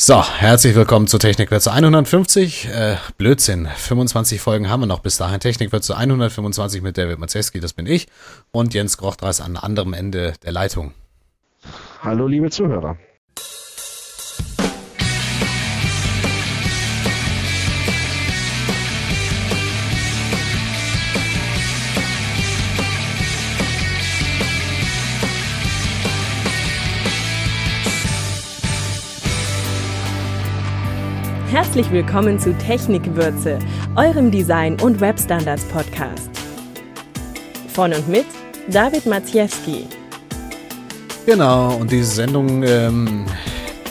So, herzlich willkommen zu Technikwürze 150. Äh, Blödsinn, 25 Folgen haben wir noch bis dahin. Technikwürze 125 mit David Mazeski, das bin ich. Und Jens Grochtreis an anderem Ende der Leitung. Hallo, liebe Zuhörer. Herzlich willkommen zu Technikwürze, eurem Design- und Webstandards-Podcast. Von und mit David Maciejewski. Genau, und diese Sendung ähm,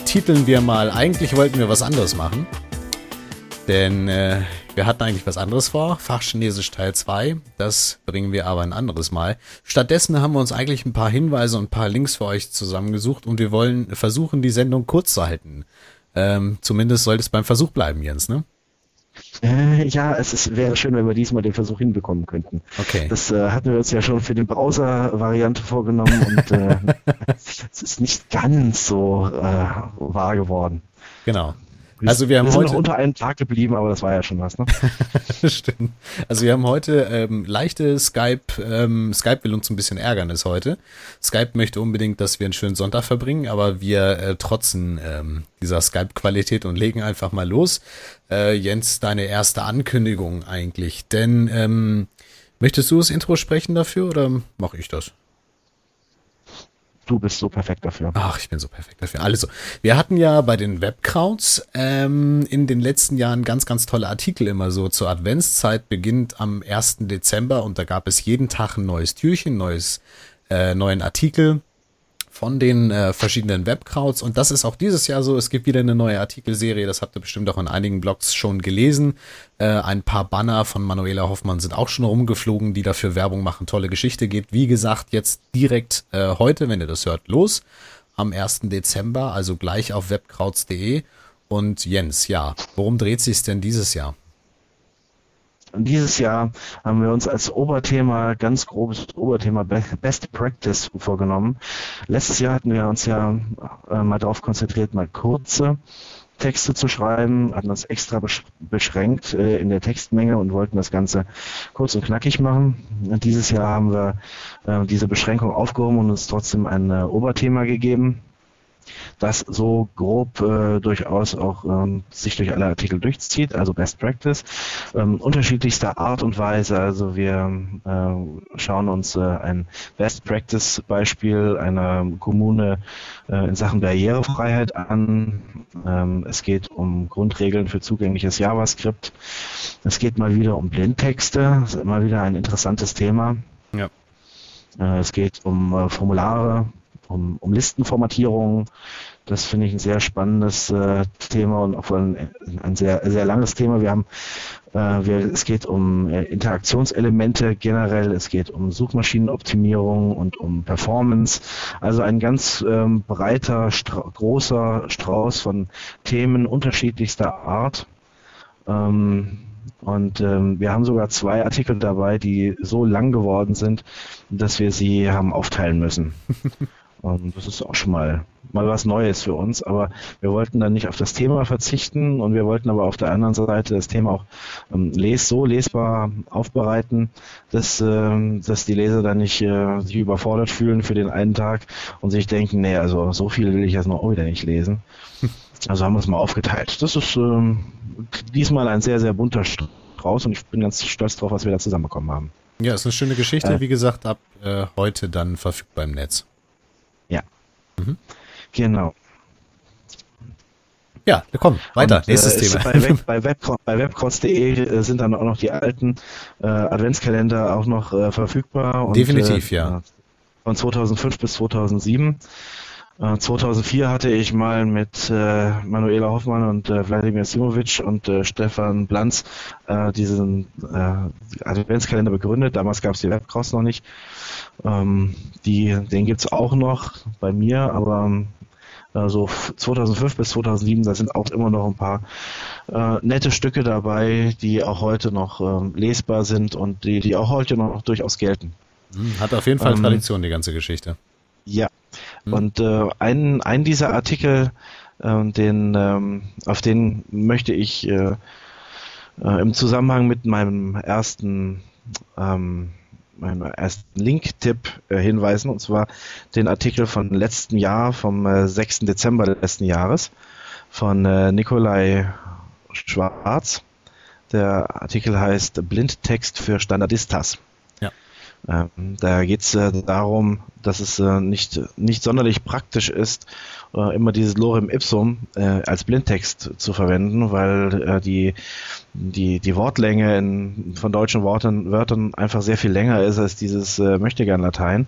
titeln wir mal, eigentlich wollten wir was anderes machen. Denn äh, wir hatten eigentlich was anderes vor, Fachchinesisch Teil 2, das bringen wir aber ein anderes Mal. Stattdessen haben wir uns eigentlich ein paar Hinweise und ein paar Links für euch zusammengesucht und wir wollen versuchen, die Sendung kurz zu halten. Ähm, zumindest sollte es beim Versuch bleiben, Jens, ne? Äh, ja, es ist, wäre schön, wenn wir diesmal den Versuch hinbekommen könnten. Okay. Das äh, hatten wir uns ja schon für die Browser-Variante vorgenommen und äh, es ist nicht ganz so äh, wahr geworden. Genau. Also wir haben wir sind heute noch unter einem Tag geblieben, aber das war ja schon was, ne? Stimmt. Also wir haben heute ähm, leichte Skype, ähm, Skype will uns ein bisschen ärgern ist heute. Skype möchte unbedingt, dass wir einen schönen Sonntag verbringen, aber wir äh, trotzen ähm, dieser Skype-Qualität und legen einfach mal los. Äh, Jens, deine erste Ankündigung eigentlich. Denn ähm, möchtest du das Intro sprechen dafür oder mache ich das? Du bist so perfekt dafür. Ach, ich bin so perfekt dafür. Also, wir hatten ja bei den Webcrowds ähm, in den letzten Jahren ganz, ganz tolle Artikel immer so. Zur Adventszeit beginnt am 1. Dezember und da gab es jeden Tag ein neues Türchen, neues, äh, neuen Artikel von den äh, verschiedenen Webcrowds und das ist auch dieses Jahr so. Es gibt wieder eine neue Artikelserie, das habt ihr bestimmt auch in einigen Blogs schon gelesen. Äh, ein paar Banner von Manuela Hoffmann sind auch schon rumgeflogen, die dafür Werbung machen, tolle Geschichte geht. Wie gesagt, jetzt direkt äh, heute, wenn ihr das hört, los am 1. Dezember, also gleich auf webkrauts.de. Und Jens, ja, worum dreht sich denn dieses Jahr? Und dieses Jahr haben wir uns als Oberthema, ganz grobes Oberthema Best Practice vorgenommen. Letztes Jahr hatten wir uns ja äh, mal darauf konzentriert, mal kurze Texte zu schreiben, hatten uns extra beschränkt äh, in der Textmenge und wollten das Ganze kurz und knackig machen. Und dieses Jahr haben wir äh, diese Beschränkung aufgehoben und uns trotzdem ein äh, Oberthema gegeben das so grob äh, durchaus auch ähm, sich durch alle Artikel durchzieht, also Best Practice, ähm, unterschiedlichster Art und Weise. Also wir äh, schauen uns äh, ein Best Practice Beispiel einer Kommune äh, in Sachen Barrierefreiheit an. Ähm, es geht um Grundregeln für zugängliches JavaScript. Es geht mal wieder um Blindtexte. Das ist immer wieder ein interessantes Thema. Ja. Äh, es geht um äh, Formulare, um, um Listenformatierung. Das finde ich ein sehr spannendes äh, Thema und auch ein, ein sehr, sehr langes Thema. Wir haben, äh, wir, es geht um äh, Interaktionselemente generell, es geht um Suchmaschinenoptimierung und um Performance. Also ein ganz ähm, breiter, stra großer Strauß von Themen unterschiedlichster Art. Ähm, und ähm, wir haben sogar zwei Artikel dabei, die so lang geworden sind, dass wir sie haben aufteilen müssen. Und das ist auch schon mal, mal was Neues für uns. Aber wir wollten dann nicht auf das Thema verzichten und wir wollten aber auf der anderen Seite das Thema auch ähm, les so lesbar aufbereiten, dass, ähm, dass die Leser dann nicht äh, sich überfordert fühlen für den einen Tag und sich denken, nee, also so viel will ich jetzt noch auch wieder nicht lesen. Also haben wir es mal aufgeteilt. Das ist ähm, diesmal ein sehr, sehr bunter Strauß und ich bin ganz stolz drauf, was wir da zusammenbekommen haben. Ja, ist eine schöne Geschichte. Wie gesagt, ab äh, heute dann verfügbar im Netz. Mhm. Genau. Ja, komm, weiter. Und, Nächstes äh, Thema. Bei, Web, bei, Web, bei webcross.de äh, sind dann auch noch die alten äh, Adventskalender auch noch äh, verfügbar. Und, Definitiv, ja. Von 2005 bis 2007. 2004 äh, hatte ich mal mit äh, Manuela Hoffmann und äh, Wladimir Simovic und äh, Stefan Blanz äh, diesen äh, Adventskalender begründet. Damals gab es die Webcross noch nicht. Ähm, die, den gibt's auch noch bei mir, aber äh, so 2005 bis 2007, da sind auch immer noch ein paar nette Stücke dabei, die auch heute noch ähm, lesbar sind und die, die auch heute noch durchaus gelten. Hm, hat auf jeden Fall ähm, Tradition, die ganze Geschichte. Ja. Hm. Und äh, ein, ein dieser Artikel Ähm, den, ähm, auf den möchte ich äh, äh, im Zusammenhang mit meinem ersten ähm, meinem ersten Link-Tipp äh, hinweisen, und zwar den Artikel von letzten Jahr, vom äh, 6. Dezember letzten Jahres, von äh, Nikolai Schwarz. Der Artikel heißt Blindtext für Standardistas. Ähm, da geht es äh, darum, dass es äh, nicht, nicht sonderlich praktisch ist, äh, immer dieses Lorem Ipsum äh, als Blindtext zu verwenden, weil äh, die, die, die Wortlänge in, von deutschen Worten, Wörtern einfach sehr viel länger ist als dieses äh, Möchtegern-Latein.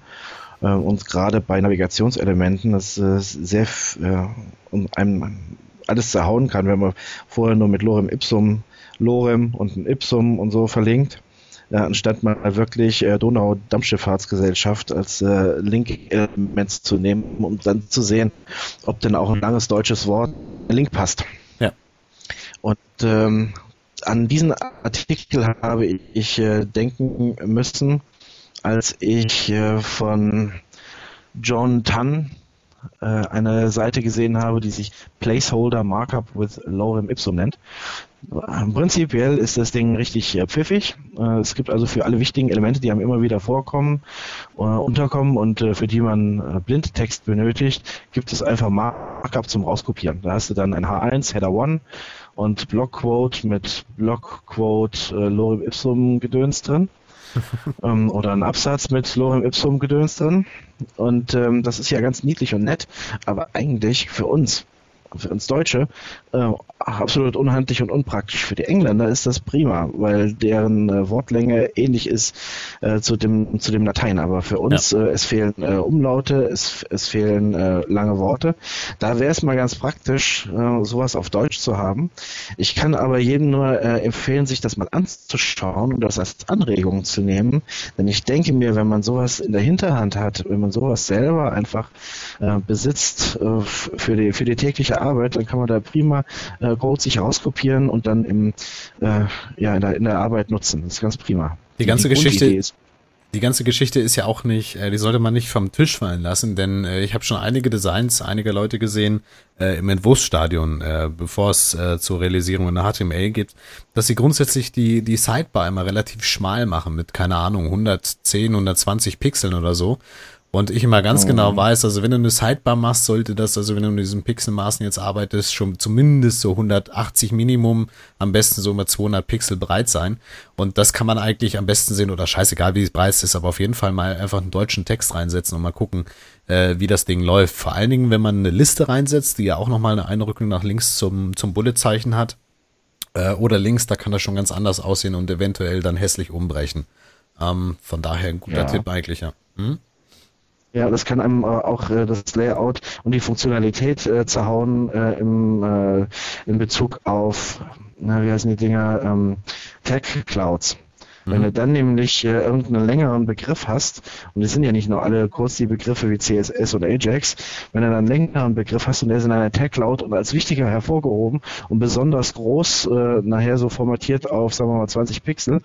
Äh, und gerade bei Navigationselementen das äh, sehr um einem alles zerhauen kann, wenn man vorher nur mit Lorem Ipsum, Lorem und ein Ipsum und so verlinkt äh, anstatt mal wirklich äh, Donau-Dampfschifffahrtsgesellschaft als äh, Link-Element zu nehmen, um dann zu sehen, ob denn auch ein langes deutsches Wort Link passt. Ja. Und ähm, an diesen Artikel habe ich äh, denken müssen, als ich äh, von John Tunn äh, eine Seite gesehen habe, die sich Placeholder Markup with Lorem Ipsum nennt. Prinzipiell ist das Ding richtig äh, pfiffig. Äh, es gibt also für alle wichtigen Elemente, die einem immer wieder vorkommen, äh, unterkommen und für die man Blindtext benötigt, gibt es einfach Markup zum Rauskopieren. Da hast du dann ein H1, Header 1 und Blockquote mit Blockquote äh, Lorem Ipsum Gedöns drin. ähm, oder ein Absatz mit Lorem Ipsum Gedöns drin. Und ähm, das ist ja ganz niedlich und nett, aber eigentlich für uns für uns Deutsche äh, absolut unhandlich und unpraktisch. Für die Engländer ist das prima, weil deren äh, Wortlänge ähnlich ist äh, zu dem zu dem Latein. Aber für uns ja. äh, es fehlen äh, Umlaute, es, es fehlen äh, lange Worte. Da wäre es mal ganz praktisch, sowas auf Deutsch zu haben. Ich kann aber jedem nur empfehlen, sich das mal anzuschauen und das als Anregung zu nehmen. Denn ich denke mir, wenn man sowas in der Hinterhand hat, wenn man sowas selber einfach besitzt für die für die tägliche Arbeit, dann kann man da prima äh, Code sich rauskopieren und dann im, äh, ja, in der, in der Arbeit nutzen. Das ist ganz prima. Die ganze die Geschichte ist, die ganze Geschichte ist ja auch nicht, äh, die sollte man nicht vom Tisch fallen lassen, denn äh, ich habe schon einige Designs einiger Leute gesehen äh, im Entwurfsstadion, äh, bevor es äh, zur Realisierung in der HTML geht, dass sie grundsätzlich die die Sidebar immer relativ schmal machen mit keine Ahnung 110, 120 Pixeln oder so und ich immer ganz genau mhm. genau weiß, also wenn du eine Sidebar machst, sollte das, also wenn du mit diesen Pixelmaßen jetzt arbeitest, schon zumindest so 180 Minimum, am besten so immer 200 Pixel breit sein. Und das kann man eigentlich am besten sehen, oder scheißegal wie es breit ist, aber auf jeden Fall mal einfach einen deutschen Text reinsetzen und mal gucken, äh, wie das Ding läuft. Vor allen Dingen, wenn man eine Liste reinsetzt, die ja auch nochmal eine Einrückung nach links zum, zum Bullet-Zeichen hat, äh, oder links, da kann das schon ganz anders aussehen und eventuell dann hässlich umbrechen. Ähm, von daher ein guter ja. Tipp eigentlich, ja. Hm? Ja, das kann einem äh, auch äh, das Layout und die Funktionalität äh, zerhauen äh, im, äh, in Bezug auf, na, wie heißen die Dinger, ähm, Tag Wenn du mhm. dann nämlich äh, irgendeinen längeren Begriff hast, und es sind ja nicht nur alle kurz die Begriffe wie CSS oder Ajax, wenn du dann einen längeren Begriff hast und der ist in einer Tag Cloud und als wichtiger hervorgehoben und besonders groß äh, nachher so formatiert auf, sagen wir mal, 20 Pixel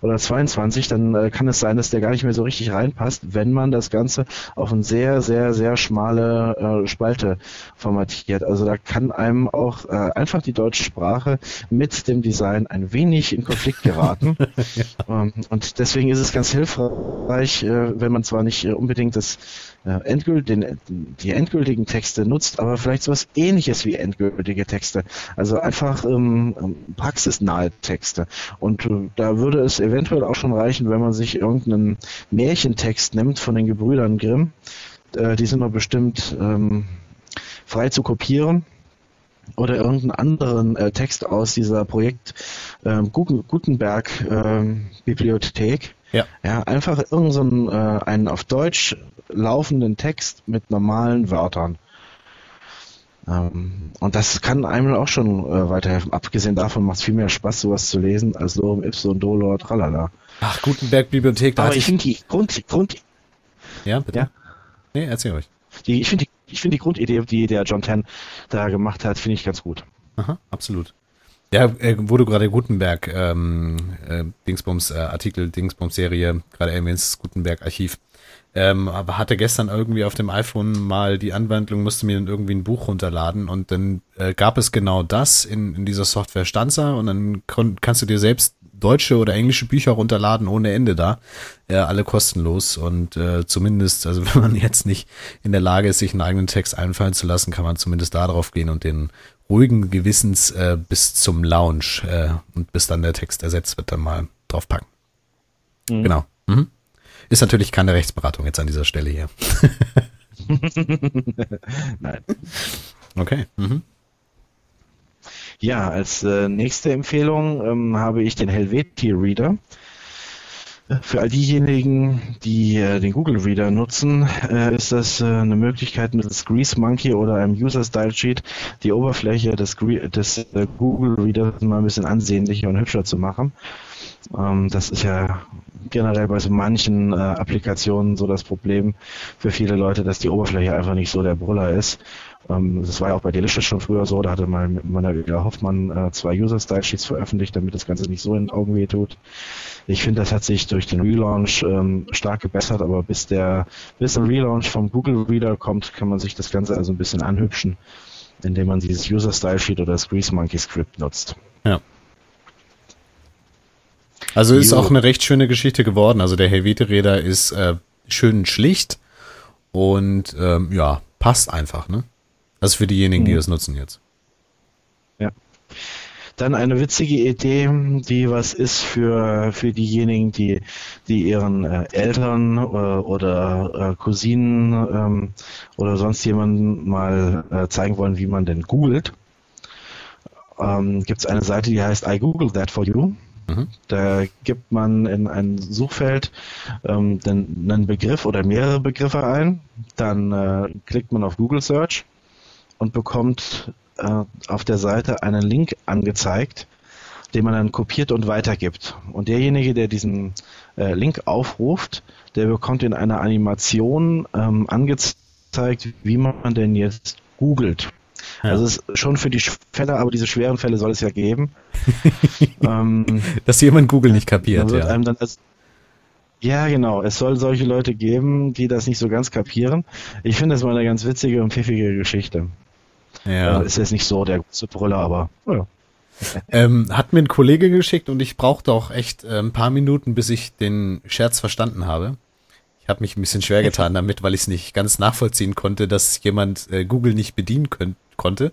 oder 22, dann äh, kann es sein, dass der gar nicht mehr so richtig reinpasst, wenn man das Ganze auf eine sehr, sehr, sehr schmale äh, Spalte formatiert. Also da kann einem auch äh, einfach die deutsche Sprache mit dem Design ein wenig in Konflikt geraten. Ähm, und deswegen ist es ganz hilfreich, äh, wenn man zwar nicht äh, unbedingt das äh, endgült, den, die endgültigen Texte nutzt, aber vielleicht sowas ähnliches wie endgültige Texte. Also einfach ähm, ähm praxisnahe Texte. Und da würde es eventuell auch schon reichen, wenn man sich irgendeinen Märchentext nimmt von den Gebrüdern Grimm. Die sind doch bestimmt ähm, frei zu kopieren oder irgendeinen anderen äh, Text aus dieser Projekt ähm, Gutenberg ähm, Bibliothek. Ja. ja, einfach irgendeinen so äh, einen auf Deutsch laufenden Text mit normalen Wörtern. Ähm, und das kann einem auch schon äh, weiterhelfen. Abgesehen davon macht es viel mehr Spaß, sowas zu lesen, als Lorem Ipsum Dolor Tralala. Ach, Gutenberg Bibliothek. Da Aber ich finde die Grund, Grund... Ja, bitte? Ja. Nee, erzähl euch. Die, ich finde die ich finde die Grundidee, die der John Ten da gemacht hat, finde ich ganz gut. Aha, absolut. Ja, äh, wo du gerade Gutenberg ähm, äh, Dingsbums äh, Artikel Dingsbums Serie gerade erwähnst, Gutenberg Archiv. Ähm, aber hatte gestern irgendwie auf dem iPhone mal die Anwendung, musste mir dann irgendwie ein Buch runterladen und dann äh, gab es genau das in, in dieser Software Stanza und dann kannst du dir selbst deutsche oder englische Bücher runterladen ohne Ende da. Äh, alle kostenlos und äh, zumindest, also wenn man jetzt nicht in der Lage ist, sich einen eigenen Text einfallen zu lassen, kann man zumindest da drauf gehen und den ruhigen Gewissens äh, bis zum Launch äh, und bis dann der Text ersetzt wird, dann mal draufpacken. Mhm. Genau. Mhm. Ist natürlich keine Rechtsberatung jetzt an dieser Stelle hier. Nein. Okay. Mhm. Ja, als äh, nächste Empfehlung ähm, habe ich den Helveti Reader. Für all diejenigen, die äh, den Google Reader nutzen, äh, ist das äh, eine Möglichkeit mittels Grease Monkey oder einem User Style Sheet die Oberfläche des, des äh, Google Readers mal ein bisschen ansehnlicher und hübscher zu machen. Ähm, das ist ja generell bei so manchen äh, Applikationen so das Problem für viele Leute, dass die Oberfläche einfach nicht so der Brüller ist. Ähm, das war ja auch bei Delicious schon früher so, da hatte mal Manuela Hoffmann äh, zwei User-Style-Sheets veröffentlicht, damit das Ganze nicht so in den Augen weh tut. Ich finde, das hat sich durch den Relaunch ähm, stark gebessert, aber bis der bis ein Relaunch vom Google Reader kommt, kann man sich das Ganze also ein bisschen anhübschen, indem man dieses User-Style-Sheet oder das Grease Monkey Script nutzt. Ja. Also ist auch eine recht schöne Geschichte geworden. Also der Helvete-Räder ist äh, schön schlicht und ähm, ja, passt einfach, ne? Ist für diejenigen, die mhm. das nutzen jetzt. Ja. Dann eine witzige Idee, die was ist für, für diejenigen, die, die ihren äh, Eltern äh, oder äh, Cousinen ähm, oder sonst jemanden mal äh, zeigen wollen, wie man denn googelt. Ähm, Gibt es eine Seite, die heißt I Google That For You. Mhm. Da gibt man in ein Suchfeld ähm, den, einen Begriff oder mehrere Begriffe ein. Dann äh, klickt man auf Google Search und bekommt äh, auf der Seite einen Link angezeigt, den man dann kopiert und weitergibt. Und derjenige, der diesen äh, Link aufruft, der bekommt in einer Animation ähm, angezeigt, wie man denn jetzt googelt. Ja. Also es ist schon für die Fälle, aber diese schweren Fälle soll es ja geben. ähm, Dass jemand Google nicht kapiert, ja. Als, ja, genau. Es soll solche Leute geben, die das nicht so ganz kapieren. Ich finde das mal eine ganz witzige und pfiffige Geschichte. Ja. Äh, ist jetzt nicht so der große Brüller, aber ja. Ähm, hat mir ein Kollege geschickt und ich brauchte auch echt äh, ein paar Minuten, bis ich den Scherz verstanden habe. Ich habe mich ein bisschen schwer getan damit, weil ich es nicht ganz nachvollziehen konnte, dass jemand äh, Google nicht bedienen könnt, konnte.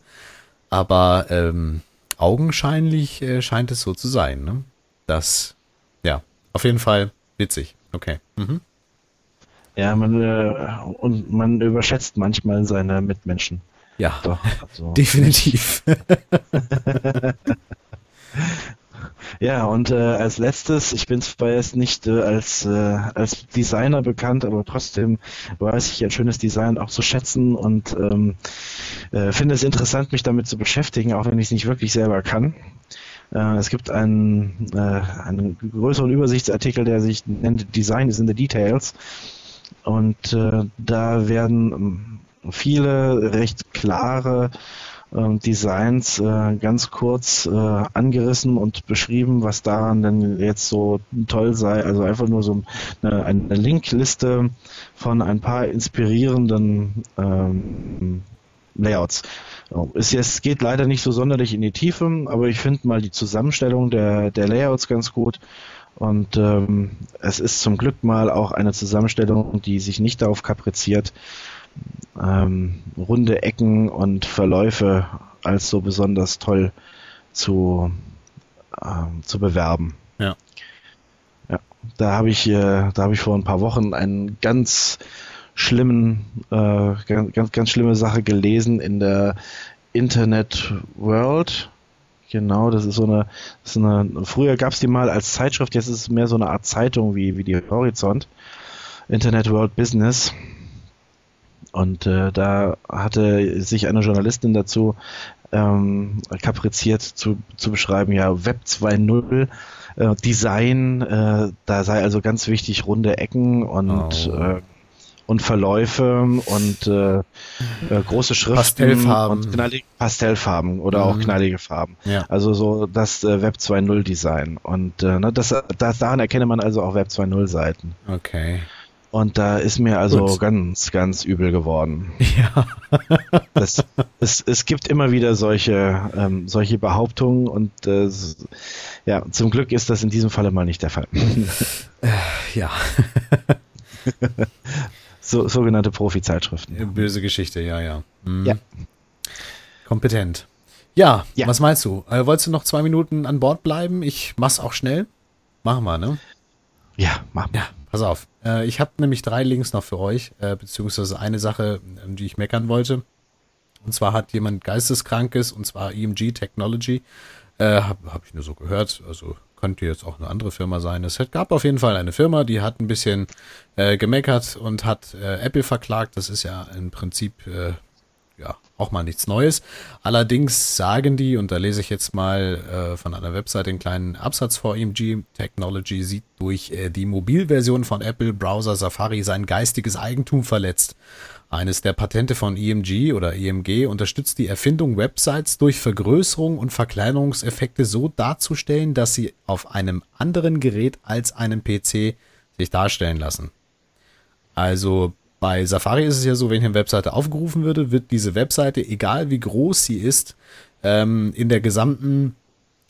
Aber ähm, augenscheinlich äh, scheint es so zu sein. Ne? Das, ja, auf jeden Fall witzig. Okay. Mhm. Ja, man, äh, und man überschätzt manchmal seine Mitmenschen. Ja, Doch, also. definitiv. ja, und äh, als letztes, ich bin zwar jetzt nicht äh, als, äh, als Designer bekannt, aber trotzdem weiß ich ein schönes Design auch zu schätzen und ähm, äh, finde es interessant, mich damit zu beschäftigen, auch wenn ich es nicht wirklich selber kann. Äh, es gibt einen, äh, einen größeren Übersichtsartikel, der sich nennt Design is in the Details. Und äh, da werden viele recht klare Designs äh, ganz kurz äh, angerissen und beschrieben, was daran denn jetzt so toll sei. Also einfach nur so eine, eine Linkliste von ein paar inspirierenden ähm, Layouts. Es jetzt geht leider nicht so sonderlich in die Tiefe, aber ich finde mal die Zusammenstellung der, der Layouts ganz gut. Und ähm, es ist zum Glück mal auch eine Zusammenstellung, die sich nicht darauf kapriziert, ähm, runde Ecken und Verläufe als so besonders toll zu, ähm, zu bewerben. Ja. Ja, da habe ich, äh, da habe ich vor ein paar Wochen einen ganz schlimmen, äh, ganz, ganz, ganz schlimme Sache gelesen in der Internet World. Genau, das ist so eine, ist eine früher gab es die mal als Zeitschrift, jetzt ist es mehr so eine Art Zeitung wie, wie die Horizont. Internet World Business. Und äh, da hatte sich eine Journalistin dazu ähm, kapriziert zu, zu beschreiben, ja, Web 2.0 äh, Design, äh, da sei also ganz wichtig runde Ecken und oh. äh, und Verläufe und äh, äh, große Schriften Pastellfarben. und knallige Pastellfarben oder mhm. auch knallige Farben. Ja. Also so das äh, Web 2.0 Design und äh, ne, das, das daran erkenne man also auch Web 2.0 Seiten. Okay. Und da ist mir also Gut. ganz, ganz übel geworden. Ja. das, es, es gibt immer wieder solche, ähm, solche Behauptungen und äh, ja, zum Glück ist das in diesem Falle mal nicht der Fall. Äh, ja. so, sogenannte Profi-Zeitschriften. Böse Geschichte, ja, ja. Mhm. Ja. Kompetent. Ja, ja, was meinst du? Äh, wolltest du noch zwei Minuten an Bord bleiben? Ich mach's auch schnell. Machen wir, ne? Ja, machen wir. Ja, pass auf. Äh, ich habe nämlich drei Links noch für euch, äh, beziehungsweise eine Sache, ähm, die ich meckern wollte. Und zwar hat jemand Geisteskrankes, und zwar EMG Technology. Äh, habe hab ich nur so gehört. Also könnte jetzt auch eine andere Firma sein. Es gab auf jeden Fall eine Firma, die hat ein bisschen äh, gemeckert und hat äh, Apple verklagt. Das ist ja im Prinzip äh, ja auch mal nichts Neues. Allerdings sagen die, und da lese ich jetzt mal äh, von einer Webseite einen kleinen Absatz vor, EMG Technology sieht durch äh, die Mobilversion von Apple Browser Safari sein geistiges Eigentum verletzt. Eines der Patente von EMG oder EMG unterstützt die Erfindung, Websites durch Vergrößerung und Verkleinerungseffekte so darzustellen, dass sie auf einem anderen Gerät als einem PC sich darstellen lassen. Also bei Safari ist es ja so, wenn hier eine Webseite aufgerufen würde, wird diese Webseite, egal wie groß sie ist, ähm, in der gesamten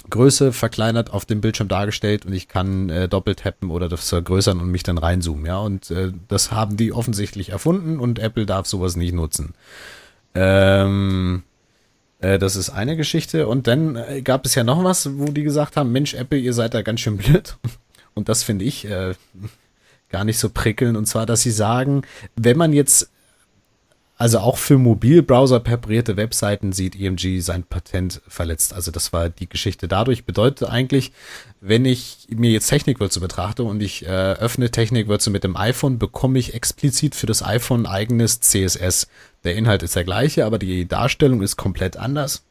Größe verkleinert auf dem Bildschirm dargestellt und ich kann äh, doppelt tappen oder das vergrößern und mich dann reinzoomen, ja. Und äh, das haben die offensichtlich erfunden und Apple darf sowas nicht nutzen. Ähm, äh, das ist eine Geschichte. Und dann äh, gab es ja noch was, wo die gesagt haben, Mensch, Apple, ihr seid da ganz schön blöd. Und das finde ich äh, gar nicht so prickelnd. Und zwar, dass sie sagen, wenn man jetzt also auch für Mobilbrowser präparierte Webseiten sieht EMG sein Patent verletzt. Also das war die Geschichte dadurch. Bedeutet eigentlich, wenn ich mir jetzt Technikwürze betrachte und ich äh, öffne Technikwürze mit dem iPhone, bekomme ich explizit für das iPhone eigenes CSS. Der Inhalt ist der gleiche, aber die Darstellung ist komplett anders,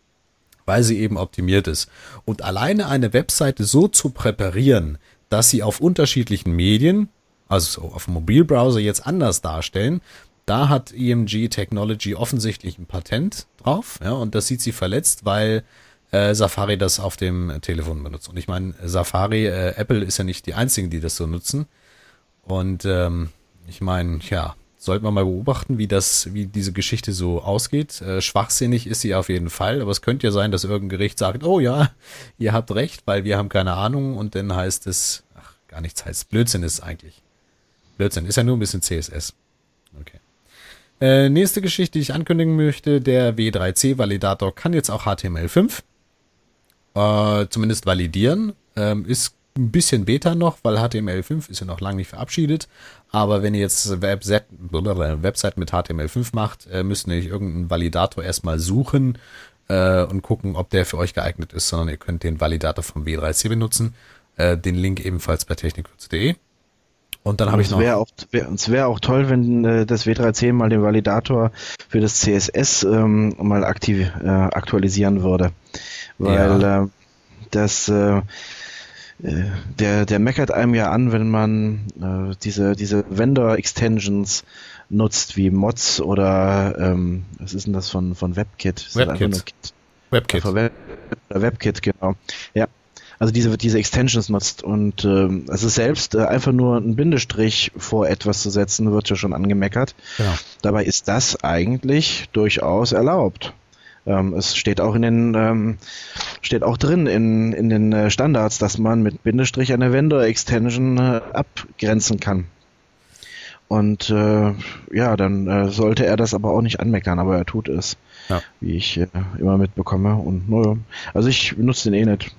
weil sie eben optimiert ist. Und alleine eine Webseite so zu präparieren, dass sie auf unterschiedlichen Medien, also auf dem Mobilbrowser jetzt anders darstellen, da hat EMG Technology offensichtlich ein Patent drauf, ja, und das sieht sie verletzt, weil äh, Safari das auf dem Telefon benutzt. Und ich meine, Safari, äh, Apple ist ja nicht die einzigen, die das so nutzen. Und ähm, ich meine, ja, sollten wir mal beobachten, wie das, wie diese Geschichte so ausgeht. Äh, schwachsinnig ist sie auf jeden Fall, aber es könnte ja sein, dass irgendein Gericht sagt, oh ja, ihr habt recht, weil wir haben keine Ahnung und dann heißt es, ach, gar nichts heißt, Blödsinn ist eigentlich. Blödsinn ist ja nur ein bisschen CSS. Okay. Äh, nächste Geschichte, die ich ankündigen möchte, der W3C-Validator kann jetzt auch HTML5 äh, zumindest validieren. Ähm, ist ein bisschen Beta noch, weil HTML5 ist ja noch lange nicht verabschiedet. Aber wenn ihr jetzt Webset, Website mit HTML5 macht, äh, müsst ihr nicht irgendeinen Validator erstmal suchen äh, und gucken, ob der für euch geeignet ist, sondern ihr könnt den Validator vom W3C benutzen. Äh, den Link ebenfalls bei technikwürze.de. Und dann habe ich noch. Wär auch, wär, es wäre auch toll, wenn äh, das W3C mal den Validator für das CSS ähm, mal aktiv, äh, aktualisieren würde. Weil ja. äh, das äh, der, der meckert einem ja an, wenn man äh, diese, diese Vendor-Extensions nutzt, wie Mods oder ähm, was ist denn das von, von WebKit? WebKit. WebKit. Web, WebKit, genau. Ja, also diese, diese Extensions nutzt. Und ähm, also selbst äh, einfach nur einen Bindestrich vor etwas zu setzen, wird ja schon angemeckert. Ja. Dabei ist das eigentlich durchaus erlaubt. Ähm, es steht auch in den ähm, steht auch drin in, in den äh, Standards, dass man mit Bindestrich eine Vendor-Extension äh, abgrenzen kann. Und äh, ja, dann äh, sollte er das aber auch nicht anmeckern, aber er tut es. Ja. Wie ich äh, immer mitbekomme. Und naja, also ich benutze den eh nicht.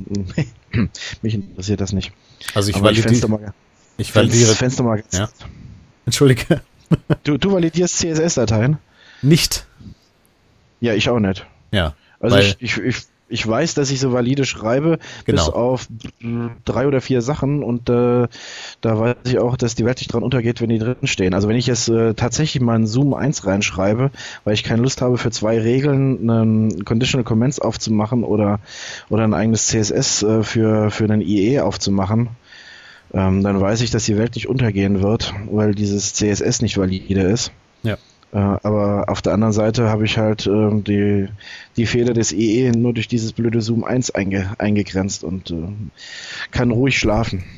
Mich interessiert das nicht. Also ich validiere. Mal, ich validiere. Fenster mal ja. Entschuldige. Du, du validierst CSS-Dateien? Nicht. Ja, ich auch nicht. Ja. Also ich, ich, ich ich weiß, dass ich so valide schreibe, genau. bis auf drei oder vier Sachen und äh, da weiß ich auch, dass die Welt nicht dran untergeht, wenn die drin stehen. Also wenn ich jetzt äh, tatsächlich mal einen Zoom 1 reinschreibe, weil ich keine Lust habe, für zwei Regeln einen Conditional Comments aufzumachen oder, oder ein eigenes CSS äh, für, für einen IE aufzumachen, ähm, dann weiß ich, dass die Welt nicht untergehen wird, weil dieses CSS nicht valide ist. Ja. Äh, aber auf der anderen Seite habe ich halt äh, die, die Fehler des EE nur durch dieses blöde Zoom 1 einge, eingegrenzt und äh, kann ruhig schlafen.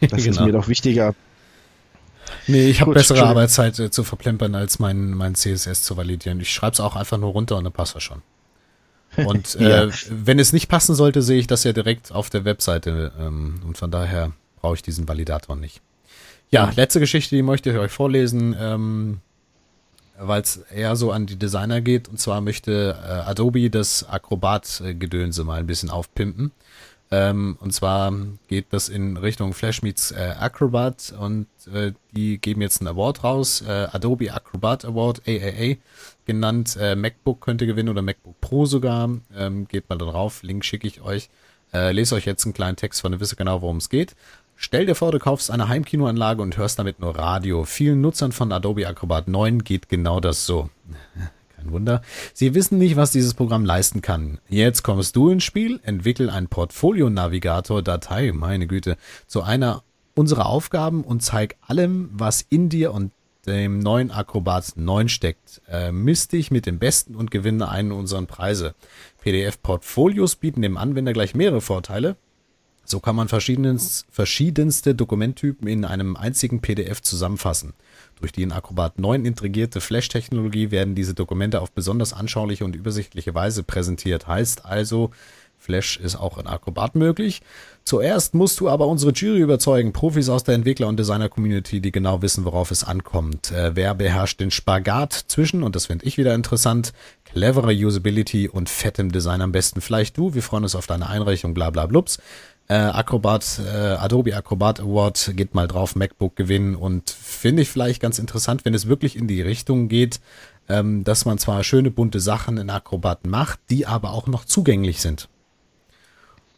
Das genau. ist mir doch wichtiger. Nee, ich habe bessere Arbeitszeit äh, zu verplempern, als mein, mein CSS zu validieren. Ich schreibe es auch einfach nur runter und dann passt das schon. Und äh, ja. wenn es nicht passen sollte, sehe ich das ja direkt auf der Webseite. Ähm, und von daher brauche ich diesen Validator nicht. Ja, letzte Geschichte, die möchte ich euch vorlesen, ähm, weil es eher so an die Designer geht. Und zwar möchte äh, Adobe das Acrobat-Gedönse mal ein bisschen aufpimpen. Ähm, und zwar geht das in Richtung Flash meets äh, Acrobat und äh, die geben jetzt einen Award raus, äh, Adobe Acrobat Award, AAA genannt. Äh, MacBook könnte gewinnen oder MacBook Pro sogar. Ähm, geht mal da drauf, Link schicke ich euch. Äh, lese euch jetzt einen kleinen Text von, ihr wisst genau, worum es geht. Stell dir vor, du kaufst eine Heimkinoanlage und hörst damit nur Radio. Vielen Nutzern von Adobe Acrobat 9 geht genau das so. Kein Wunder. Sie wissen nicht, was dieses Programm leisten kann. Jetzt kommst du ins Spiel, entwickel ein Portfolio-Navigator-Datei, meine Güte, zu einer unserer Aufgaben und zeig allem, was in dir und dem neuen Acrobat 9 steckt. Äh, misst dich mit dem Besten und gewinne einen unserer Preise. PDF-Portfolios bieten dem Anwender gleich mehrere Vorteile. So kann man verschiedenste Dokumenttypen in einem einzigen PDF zusammenfassen. Durch die in Acrobat 9 integrierte Flash-Technologie werden diese Dokumente auf besonders anschauliche und übersichtliche Weise präsentiert. Heißt also, Flash ist auch in Acrobat möglich. Zuerst musst du aber unsere Jury überzeugen, Profis aus der Entwickler- und Designer-Community, die genau wissen, worauf es ankommt. Äh, wer beherrscht den Spagat zwischen, und das finde ich wieder interessant, cleverer Usability und fettem Design am besten? Vielleicht du, wir freuen uns auf deine Einreichung, bla bla blups. Äh, Acrobat, äh, Adobe Acrobat Award geht mal drauf, MacBook gewinnen und finde ich vielleicht ganz interessant, wenn es wirklich in die Richtung geht, ähm, dass man zwar schöne bunte Sachen in Acrobat macht, die aber auch noch zugänglich sind.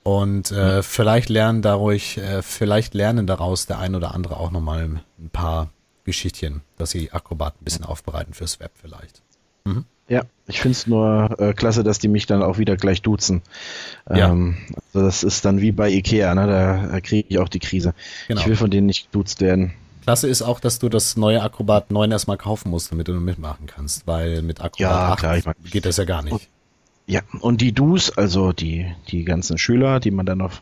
Und äh, vielleicht lernen dadurch, äh, vielleicht lernen daraus der ein oder andere auch nochmal ein paar Geschichtchen, dass sie Acrobat ein bisschen aufbereiten fürs Web vielleicht. Mhm. Ja, ich finde es nur äh, klasse, dass die mich dann auch wieder gleich duzen. Ja. Ähm, also das ist dann wie bei Ikea, ne? da kriege ich auch die Krise. Genau. Ich will von denen nicht duzt werden. Klasse ist auch, dass du das neue Acrobat 9 erstmal kaufen musst, damit du mitmachen kannst, weil mit Acrobat ja, 8 klar, ich mein, geht das ja gar nicht. Und, ja, und die Dus, also die, die ganzen Schüler, die man dann noch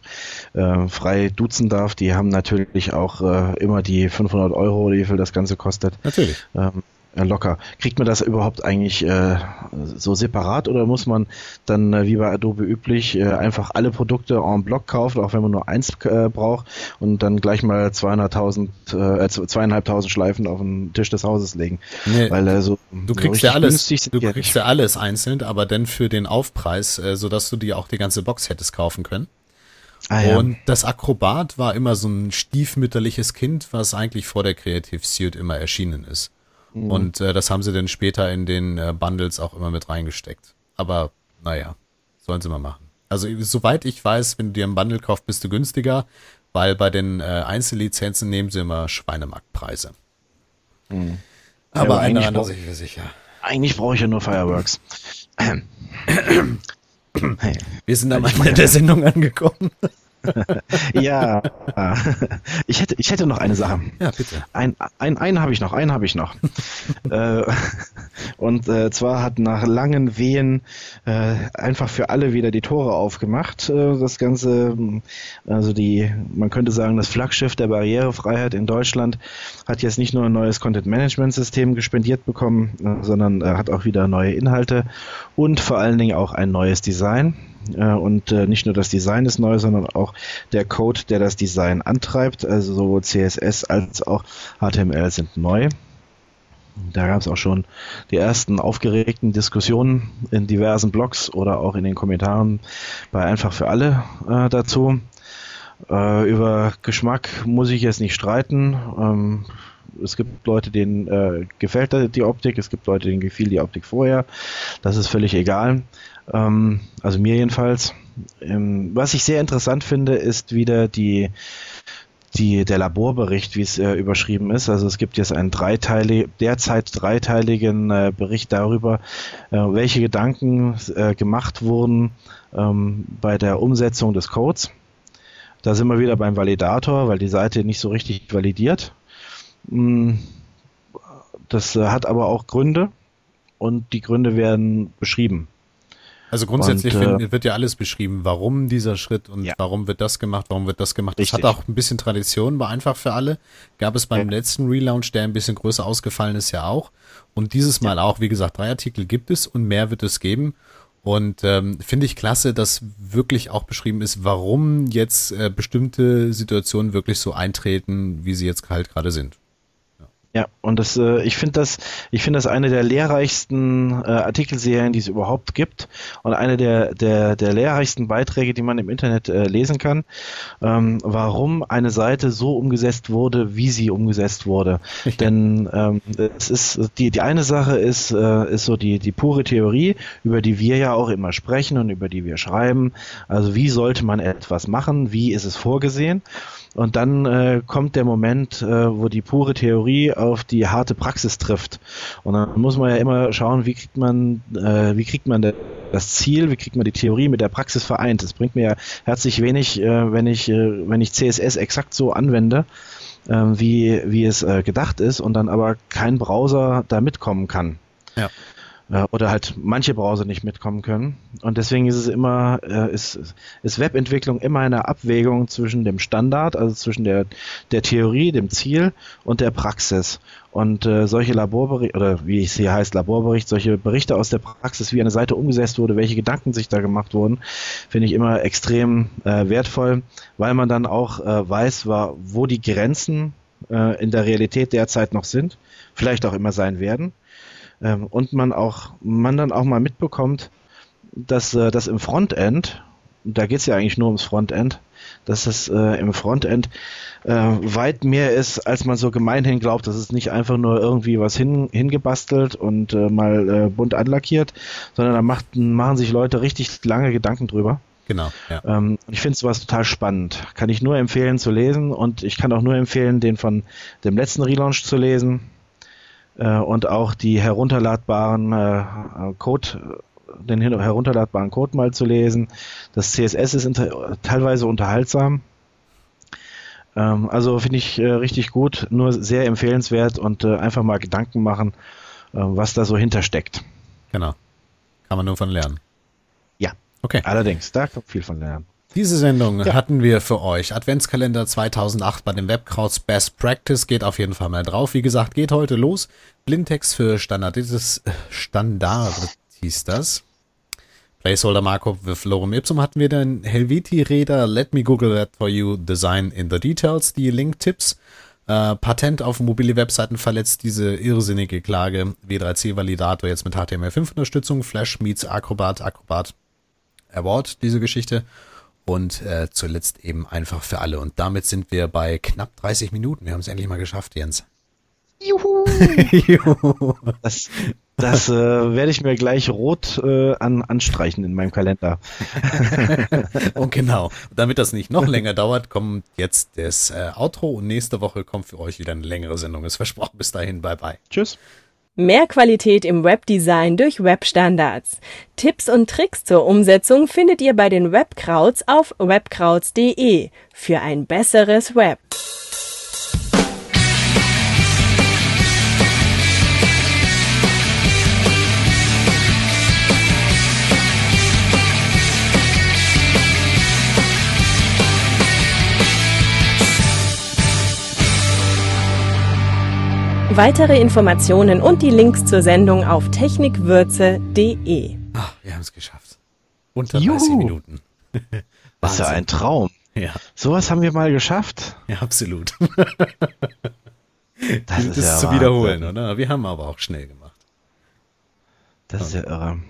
äh, frei duzen darf, die haben natürlich auch äh, immer die 500 Euro, wie viel das Ganze kostet. Natürlich. Ähm, äh, locker. Kriegt man das überhaupt eigentlich äh, so separat oder muss man dann äh, wie bei Adobe üblich äh, einfach alle Produkte en bloc kaufen, auch wenn man nur eins äh, braucht und dann gleich mal 200.000, äh, zweieinhalbtausend Schleifen auf den Tisch des Hauses legen? Nee, Weil äh, so du kriegst so ja alles, du kriegst ja alles einzeln, aber dann für den Aufpreis, äh, so dass du dir auch die ganze Box hättest kaufen können. Ah, ja. Und das Akrobat war immer so ein stiefmütterliches Kind, was eigentlich vor der Creative Suite immer erschienen ist. Mhm. Und äh, das haben sie dann später in den äh, Bundles auch immer mit reingesteckt. Aber naja, sollen sie mal machen. Also soweit ich weiß, wenn du dir einen Bundle kaufst, bist du günstiger, weil bei den äh, Einzellizenzen nehmen sie immer Schweinemarktpreise. Mhm. Aber ja, eine andere sicher, sicher. Eigentlich brauche ich ja nur Fireworks. Wir sind am Ende der Sendung angekommen. ja, ich hätte, ich hätte noch eine Sache. Ja, bitte. Ein, ein, einen habe ich noch, einen habe ich noch. äh, und äh, zwar hat nach langen Wehen äh, einfach für alle wieder die Tore aufgemacht. Äh, das Ganze, also die, man könnte sagen, das Flaggschiff der Barrierefreiheit in Deutschland hat jetzt nicht nur ein neues Content-Management-System gespendiert bekommen, sondern äh, hat auch wieder neue Inhalte und vor allen Dingen auch ein neues Design. Äh, und äh, nicht nur das Design ist neu, sondern auch der Code, der das Design antreibt. Also sowohl CSS als auch HTML sind neu. Da gab es auch schon die ersten aufgeregten Diskussionen in diversen Blogs oder auch in den Kommentaren bei Einfach für alle äh, dazu. Äh, über Geschmack muss ich jetzt nicht streiten. Ähm, es gibt Leute, denen äh, gefällt die Optik, es gibt Leute, denen gefiel die Optik vorher. Das ist völlig egal. Ähm, also mir jedenfalls. Ähm, was ich sehr interessant finde, ist wieder die, die, der Laborbericht, wie es äh, überschrieben ist. Also es gibt jetzt einen dreiteilig, derzeit dreiteiligen äh, Bericht darüber, äh, welche Gedanken äh, gemacht wurden ähm, bei der Umsetzung des Codes. Da sind wir wieder beim Validator, weil die Seite nicht so richtig validiert. Mm, das äh, hat aber auch Gründe und die Gründe werden beschrieben. Also grundsätzlich und, äh, wird ja alles beschrieben, warum dieser Schritt und ja. warum wird das gemacht, warum wird das gemacht. Richtig. Das hat auch ein bisschen Tradition, war einfach für alle. Gab es beim ja. letzten Relaunch, der ein bisschen größer ausgefallen ist, ja auch. Und dieses Mal ja. auch, wie gesagt, drei Artikel gibt es und mehr wird es geben. Und ähm, finde ich klasse, dass wirklich auch beschrieben ist, warum jetzt äh, bestimmte Situationen wirklich so eintreten, wie sie jetzt halt gerade sind. Ja, und das, äh, ich finde das, ich finde das eine der lehrreichsten äh, Artikelserien, die es überhaupt gibt und eine der, der, der lehrreichsten Beiträge, die man im Internet äh, lesen kann, ähm, warum eine Seite so umgesetzt wurde, wie sie umgesetzt wurde. Denn ähm, es ist die, die eine Sache ist, äh, ist so die, die pure Theorie, über die wir ja auch immer sprechen und über die wir schreiben. Also wie sollte man etwas machen, wie ist es vorgesehen? Und dann äh, kommt der Moment, äh, wo die pure Theorie auf die harte Praxis trifft. Und dann muss man ja immer schauen, wie kriegt man, äh, wie kriegt man das Ziel, wie kriegt man die Theorie mit der Praxis vereint. Es bringt mir ja herzlich wenig, äh, wenn ich, äh, wenn ich CSS exakt so anwende, äh, wie, wie es äh, gedacht ist und dann aber kein Browser da mitkommen kann. Ja oder halt manche Browser nicht mitkommen können. Und deswegen ist es immer, äh, ist, ist Webentwicklung immer eine Abwägung zwischen dem Standard, also zwischen der, der Theorie, dem Ziel und der Praxis. Und äh, solche Laborberichte, oder wie es hier heißt, Laborbericht, solche Berichte aus der Praxis, wie eine Seite umgesetzt wurde, welche Gedanken sich da gemacht wurden, finde ich immer extrem äh, wertvoll, weil man dann auch äh, weiß, wo die Grenzen äh, in der Realität derzeit noch sind, vielleicht auch immer sein werden ähm, und man auch, man dann auch mal mitbekommt, dass äh, das im Frontend, da geht es ja eigentlich nur ums Frontend, dass es äh, im Frontend äh, weit mehr ist, als man so gemeinhin glaubt. Das ist nicht einfach nur irgendwie was hin, hingebastelt und äh, mal äh, bunt anlackiert, sondern da macht, machen sich Leute richtig lange Gedanken drüber. Genau. Ja. Ähm, ich finde sowas total spannend. Kann ich nur empfehlen zu lesen und ich kann auch nur empfehlen, den von dem letzten Relaunch zu lesen äh, und auch die herunterladbaren äh, Code den herunterladbaren Code mal zu lesen. Das CSS ist teilweise unterhaltsam. Ähm, also finde ich äh, richtig gut, nur sehr empfehlenswert und äh, einfach mal Gedanken machen, äh, was da so hintersteckt. Genau. Kann man nur von lernen. Ja. Okay. Allerdings, da kommt viel von lernen. Diese Sendung ja. hatten wir für euch. Adventskalender 2008 bei den Webkrauts Best Practice. Geht auf jeden Fall mal drauf. Wie gesagt, geht heute los. Blindtext für Standardisiertes Standard hieß das. Placeholder Markup with Lorem Ipsum hatten wir den Helveti-Räder Let me Google that for you Design in the Details, die Link-Tipps. Äh, Patent auf mobile Webseiten verletzt diese irrsinnige Klage. W3C-Validator jetzt mit HTML5-Unterstützung. Flash meets Acrobat, Acrobat Award, diese Geschichte und äh, zuletzt eben einfach für alle. Und damit sind wir bei knapp 30 Minuten. Wir haben es endlich mal geschafft, Jens. Juhu! Juhu. Das, das äh, werde ich mir gleich rot äh, an, anstreichen in meinem Kalender. und genau, damit das nicht noch länger dauert, kommt jetzt das äh, Outro und nächste Woche kommt für euch wieder eine längere Sendung. Ist versprochen. Bis dahin, bye bye. Tschüss. Mehr Qualität im Webdesign durch Webstandards. Tipps und Tricks zur Umsetzung findet ihr bei den Webkrauts auf webkrauts.de für ein besseres Web. Weitere Informationen und die Links zur Sendung auf technikwürze.de. Ach, wir haben es geschafft. Unter 30 Juhu. Minuten. Was für ein Traum. Ja. Sowas haben wir mal geschafft. Ja, absolut. das ist, ist ja zu wiederholen, oder? Wir haben aber auch schnell gemacht. Das ist ja irre.